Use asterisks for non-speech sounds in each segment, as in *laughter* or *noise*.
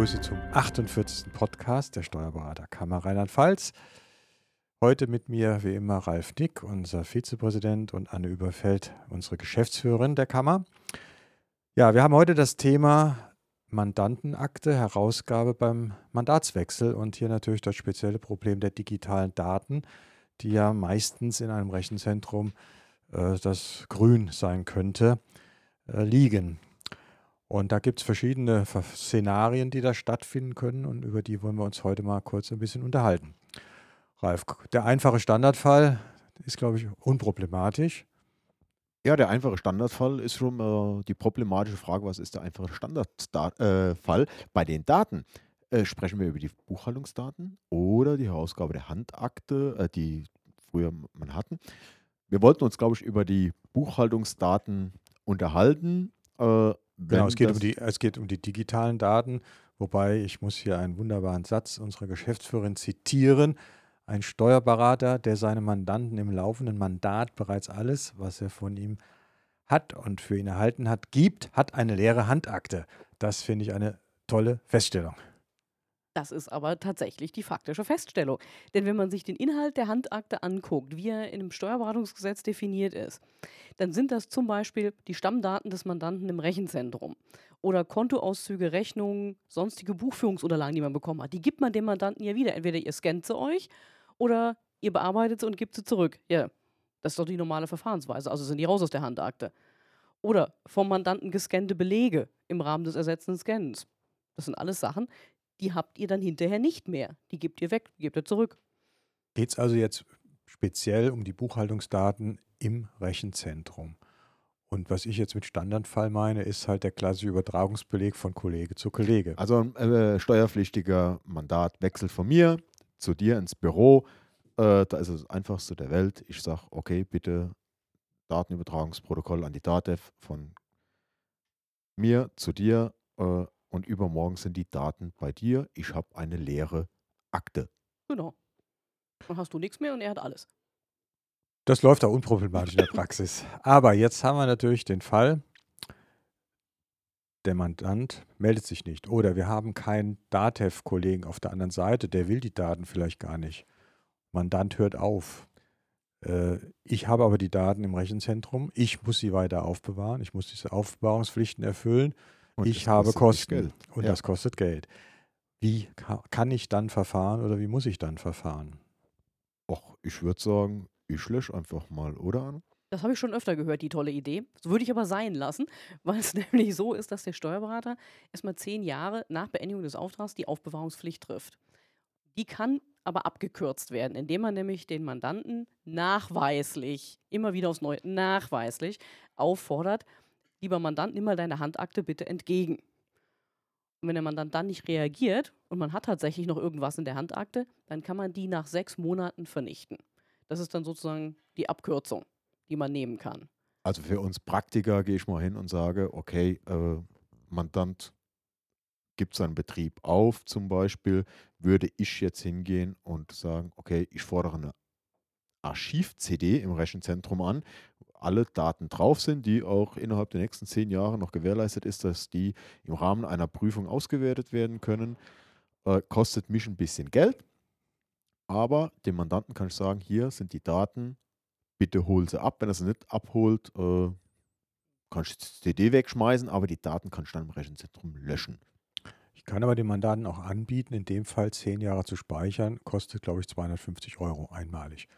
begrüße zum 48. Podcast der Steuerberaterkammer Rheinland-Pfalz. Heute mit mir wie immer Ralf Nick, unser Vizepräsident, und Anne Überfeld, unsere Geschäftsführerin der Kammer. Ja, wir haben heute das Thema Mandantenakte, Herausgabe beim Mandatswechsel und hier natürlich das spezielle Problem der digitalen Daten, die ja meistens in einem Rechenzentrum, äh, das grün sein könnte, äh, liegen. Und da gibt es verschiedene Szenarien, die da stattfinden können und über die wollen wir uns heute mal kurz ein bisschen unterhalten. Ralf, der einfache Standardfall ist, glaube ich, unproblematisch. Ja, der einfache Standardfall ist schon äh, die problematische Frage, was ist der einfache Standardfall? Äh, Bei den Daten äh, sprechen wir über die Buchhaltungsdaten oder die Herausgabe der Handakte, äh, die früher man hatten. Wir wollten uns, glaube ich, über die Buchhaltungsdaten unterhalten. Genau, es geht, um die, es geht um die digitalen Daten, wobei ich muss hier einen wunderbaren Satz unserer Geschäftsführerin zitieren. Ein Steuerberater, der seinem Mandanten im laufenden Mandat bereits alles, was er von ihm hat und für ihn erhalten hat, gibt, hat eine leere Handakte. Das finde ich eine tolle Feststellung. Das ist aber tatsächlich die faktische Feststellung. Denn wenn man sich den Inhalt der Handakte anguckt, wie er in dem Steuerberatungsgesetz definiert ist, dann sind das zum Beispiel die Stammdaten des Mandanten im Rechenzentrum oder Kontoauszüge, Rechnungen, sonstige Buchführungsunterlagen, die man bekommen hat. Die gibt man dem Mandanten ja wieder. Entweder ihr scannt sie euch oder ihr bearbeitet sie und gibt sie zurück. Ja, das ist doch die normale Verfahrensweise. Also sind die raus aus der Handakte. Oder vom Mandanten gescannte Belege im Rahmen des ersetzenden Scans. Das sind alles Sachen, die habt ihr dann hinterher nicht mehr. Die gebt ihr weg, gebt ihr zurück. Geht es also jetzt speziell um die Buchhaltungsdaten im Rechenzentrum? Und was ich jetzt mit Standardfall meine, ist halt der klassische Übertragungsbeleg von Kollege zu Kollege. Also ein äh, steuerpflichtiger Mandat wechselt von mir zu dir ins Büro. Äh, da ist es das einfachste der Welt. Ich sage, okay, bitte Datenübertragungsprotokoll an die DATEV von mir zu dir. Äh, und übermorgen sind die Daten bei dir. Ich habe eine leere Akte. Genau. Dann hast du nichts mehr und er hat alles. Das läuft auch unproblematisch in der Praxis. Aber jetzt haben wir natürlich den Fall, der Mandant meldet sich nicht. Oder wir haben keinen DATEV-Kollegen auf der anderen Seite, der will die Daten vielleicht gar nicht. Mandant hört auf. Äh, ich habe aber die Daten im Rechenzentrum. Ich muss sie weiter aufbewahren. Ich muss diese Aufbewahrungspflichten erfüllen. Und ich habe Kosten und ja. das kostet Geld. Wie kann ich dann verfahren oder wie muss ich dann verfahren? Ach, ich würde sagen, ich lösche einfach mal, oder? Das habe ich schon öfter gehört, die tolle Idee. Das würde ich aber sein lassen, *laughs* weil es *laughs* nämlich so ist, dass der Steuerberater erstmal zehn Jahre nach Beendigung des Auftrags die Aufbewahrungspflicht trifft. Die kann aber abgekürzt werden, indem man nämlich den Mandanten nachweislich, immer wieder aufs Neue, nachweislich auffordert, lieber Mandant, nimm mal deine Handakte bitte entgegen. Und wenn der Mandant dann nicht reagiert und man hat tatsächlich noch irgendwas in der Handakte, dann kann man die nach sechs Monaten vernichten. Das ist dann sozusagen die Abkürzung, die man nehmen kann. Also für uns Praktiker gehe ich mal hin und sage, okay, äh, Mandant gibt seinen Betrieb auf zum Beispiel, würde ich jetzt hingehen und sagen, okay, ich fordere eine Archiv-CD im Rechenzentrum an, alle Daten drauf sind, die auch innerhalb der nächsten zehn Jahre noch gewährleistet ist, dass die im Rahmen einer Prüfung ausgewertet werden können. Äh, kostet mich ein bisschen Geld, aber dem Mandanten kann ich sagen, hier sind die Daten, bitte hol sie ab. Wenn er sie nicht abholt, äh, kann ich die CD wegschmeißen, aber die Daten kann ich dann im Rechenzentrum löschen. Ich kann aber dem Mandanten auch anbieten, in dem Fall zehn Jahre zu speichern, kostet, glaube ich, 250 Euro einmalig.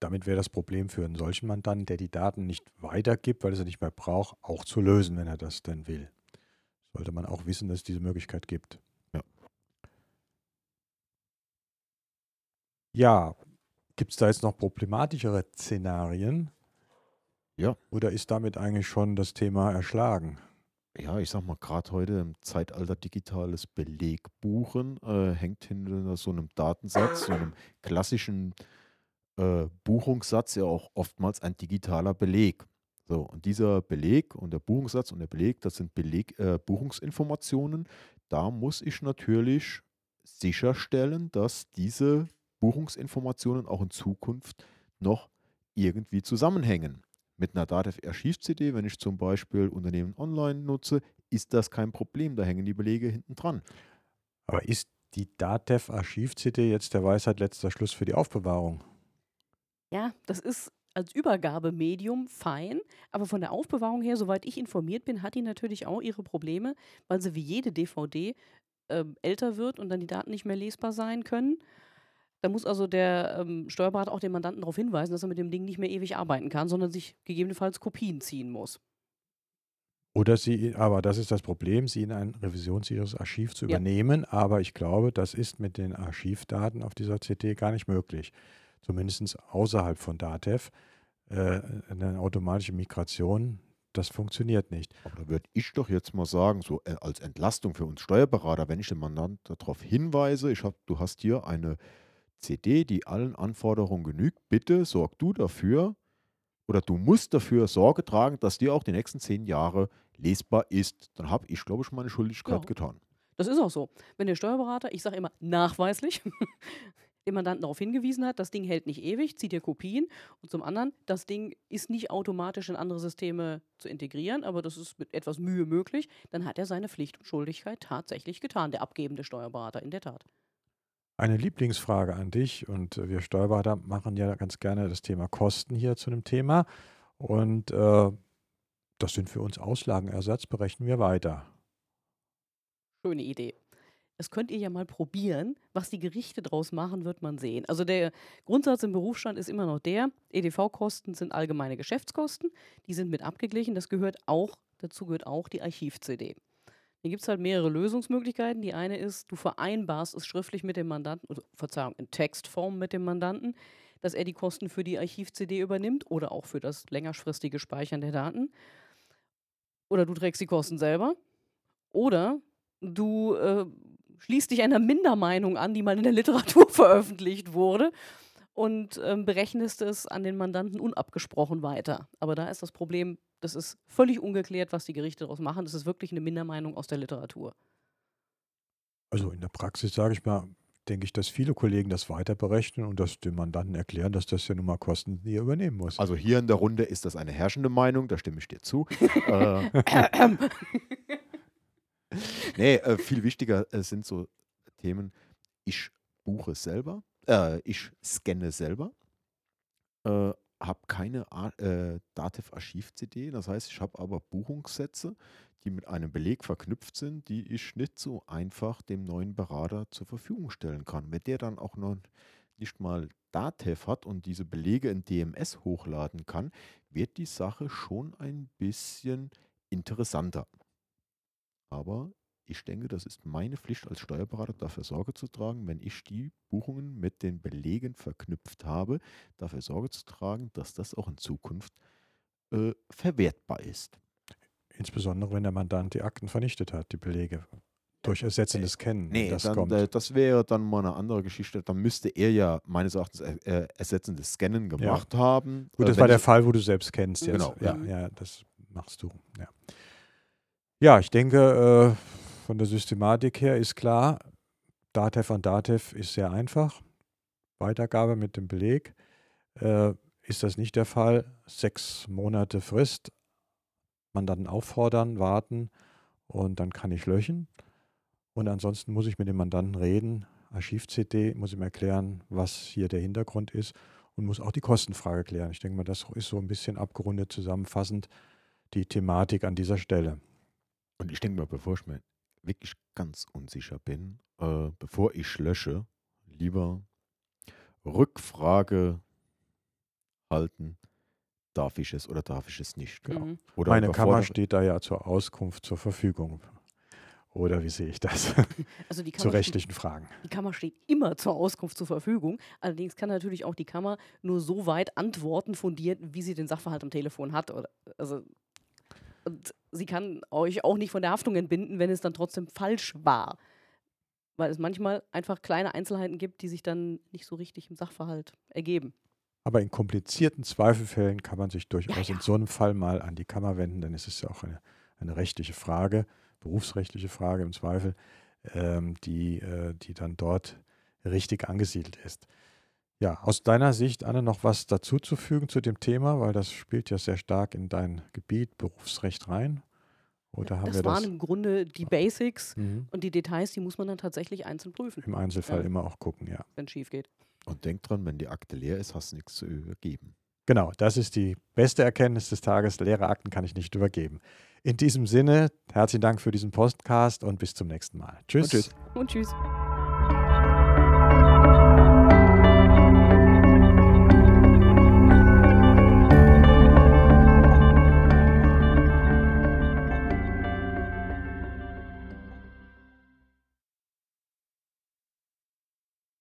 Damit wäre das Problem für einen solchen Mandanten, der die Daten nicht weitergibt, weil er sie nicht mehr braucht, auch zu lösen, wenn er das denn will. Sollte man auch wissen, dass es diese Möglichkeit gibt. Ja, ja gibt es da jetzt noch problematischere Szenarien? Ja. Oder ist damit eigentlich schon das Thema erschlagen? Ja, ich sag mal, gerade heute im Zeitalter digitales Belegbuchen äh, hängt hinter so einem Datensatz, so einem klassischen äh, Buchungssatz ja auch oftmals ein digitaler Beleg. So, und dieser Beleg und der Buchungssatz und der Beleg, das sind Beleg, äh, Buchungsinformationen. Da muss ich natürlich sicherstellen, dass diese Buchungsinformationen auch in Zukunft noch irgendwie zusammenhängen. Mit einer Datev-Archiv-CD, wenn ich zum Beispiel Unternehmen online nutze, ist das kein Problem. Da hängen die Belege hinten dran. Aber ist die DATEV-Archiv-CD jetzt der Weisheit letzter Schluss für die Aufbewahrung? Ja, das ist als Übergabemedium fein, aber von der Aufbewahrung her, soweit ich informiert bin, hat die natürlich auch ihre Probleme, weil sie wie jede DVD äh, älter wird und dann die Daten nicht mehr lesbar sein können. Da muss also der ähm, Steuerberater auch den Mandanten darauf hinweisen, dass er mit dem Ding nicht mehr ewig arbeiten kann, sondern sich gegebenenfalls Kopien ziehen muss. Oder sie, aber das ist das Problem, sie in ein revisionssicheres Archiv zu Ja. übernehmen. Aber ich glaube, das ist mit den Archivdaten auf dieser CD gar nicht möglich. Zumindest außerhalb von DATEV. Äh, eine automatische Migration, das funktioniert nicht. Aber da würde ich doch jetzt mal sagen, so äh, als Entlastung für uns Steuerberater, wenn ich den Mandant darauf hinweise, ich hab, du hast hier eine CD, die allen Anforderungen genügt, bitte sorg du dafür oder du musst dafür Sorge tragen, dass die auch die nächsten zehn Jahre lesbar ist. Dann habe ich, glaube ich, meine Schuldigkeit Ja. getan. Das ist auch so. Wenn der Steuerberater, ich sage immer nachweislich, den Mandanten darauf hingewiesen hat, das Ding hält nicht ewig, zieht dir Kopien. Und zum anderen, das Ding ist nicht automatisch in andere Systeme zu integrieren, aber das ist mit etwas Mühe möglich, dann hat er seine Pflicht und Schuldigkeit tatsächlich getan, der abgebende Steuerberater in der Tat. Eine Lieblingsfrage an dich und äh, wir Steuerberater machen ja ganz gerne das Thema Kosten hier zu einem Thema und äh, das sind für uns Auslagenersatz, berechnen wir weiter. Schöne Idee. Das könnt ihr ja mal probieren. Was die Gerichte draus machen, wird man sehen. Also der Grundsatz im Berufsstand ist immer noch der, EDV-Kosten sind allgemeine Geschäftskosten. Die sind mit abgeglichen. Das gehört auch, dazu gehört auch die Archiv-CD. Hier gibt es halt mehrere Lösungsmöglichkeiten. Die eine ist, du vereinbarst es schriftlich mit dem Mandanten, oder Verzeihung, in Textform mit dem Mandanten, dass er die Kosten für die Archiv-CD übernimmt oder auch für das längerfristige Speichern der Daten. Oder du trägst die Kosten selber. Oder du äh, schließt dich einer Mindermeinung an, die mal in der Literatur *laughs* veröffentlicht wurde und ähm, berechnest es an den Mandanten unabgesprochen weiter. Aber da ist das Problem, das ist völlig ungeklärt, was die Gerichte daraus machen. Das ist wirklich eine Mindermeinung aus der Literatur. Also in der Praxis sage ich mal, denke ich, dass viele Kollegen das weiter berechnen und das dem Mandanten erklären, dass das ja nun mal Kosten, die er übernehmen muss. Also hier in der Runde ist das eine herrschende Meinung, da stimme ich dir zu. *laughs* äh, *coughs* *coughs* *coughs* nee, äh, viel wichtiger äh, sind so Themen, ich buche selber, äh, ich scanne selber, äh, habe keine äh, Dativ-Archiv-CD, das heißt, ich habe aber Buchungssätze, die mit einem Beleg verknüpft sind, die ich nicht so einfach dem neuen Berater zur Verfügung stellen kann. Wenn der dann auch noch nicht mal Datev hat und diese Belege in DMS hochladen kann, wird die Sache schon ein bisschen interessanter. Aber ich denke, das ist meine Pflicht als Steuerberater, dafür Sorge zu tragen, wenn ich die Buchungen mit den Belegen verknüpft habe, dafür Sorge zu tragen, dass das auch in Zukunft äh, verwertbar ist. Insbesondere wenn der Mandant die Akten vernichtet hat, die Belege. Durch ersetzendes Kennen. wenn Nee, das dann, kommt. äh, das wäre dann mal eine andere Geschichte. Dann müsste er ja meines Erachtens äh, äh, ersetzendes Scannen gemacht haben. Gut, Äh, das war der Fall, wo du selbst kennst jetzt. Genau, ja, ja. ja, das machst du. Ja, ja ich denke, äh, von der Systematik her ist klar, Datev an Datev ist sehr einfach. Weitergabe mit dem Beleg. Äh, ist das nicht der Fall? Sechs Monate Frist. Mandanten auffordern, warten und dann kann ich löschen. Und ansonsten muss ich mit dem Mandanten reden, Archiv-CD, muss ihm erklären, was hier der Hintergrund ist und muss auch die Kostenfrage klären. Ich denke mal, das ist so ein bisschen abgerundet zusammenfassend die Thematik an dieser Stelle. Und ich denke mal, bevor ich mir wirklich ganz unsicher bin, äh, bevor ich lösche, lieber Rückfrage halten, darf ich es oder darf ich es nicht. Genau. Mhm. Oder Meine Kammer steht da ja zur Auskunft zur Verfügung. Oder wie sehe ich das? *laughs* Also die Zu Kammer, steht, rechtlichen Fragen. die Kammer steht immer zur Auskunft zur Verfügung. Allerdings kann natürlich auch die Kammer nur so weit antworten fundiert, wie sie den Sachverhalt am Telefon hat. Oder, also, und sie kann euch auch nicht von der Haftung entbinden, wenn es dann trotzdem falsch war. Weil es manchmal einfach kleine Einzelheiten gibt, die sich dann nicht so richtig im Sachverhalt ergeben. Aber in komplizierten Zweifelfällen kann man sich durchaus ja. in so einem Fall mal an die Kammer wenden, denn es ist ja auch eine, eine rechtliche Frage, berufsrechtliche Frage im Zweifel, ähm, die, äh, die dann dort richtig angesiedelt ist. Ja, aus deiner Sicht, Anne, noch was dazuzufügen zu dem Thema, weil das spielt ja sehr stark in dein Gebiet Berufsrecht rein. Oder haben das wir waren das im Grunde die Basics mhm. und die Details, die muss man dann tatsächlich einzeln prüfen, im Einzelfall Ja. immer auch gucken, ja. wenn es schief geht. Und denk dran, wenn die Akte leer ist, hast du nichts zu übergeben. Genau, das ist die beste Erkenntnis des Tages. Leere Akten kann ich nicht übergeben. In diesem Sinne, herzlichen Dank für diesen Podcast und bis zum nächsten Mal. Tschüss. Und tschüss. Und tschüss.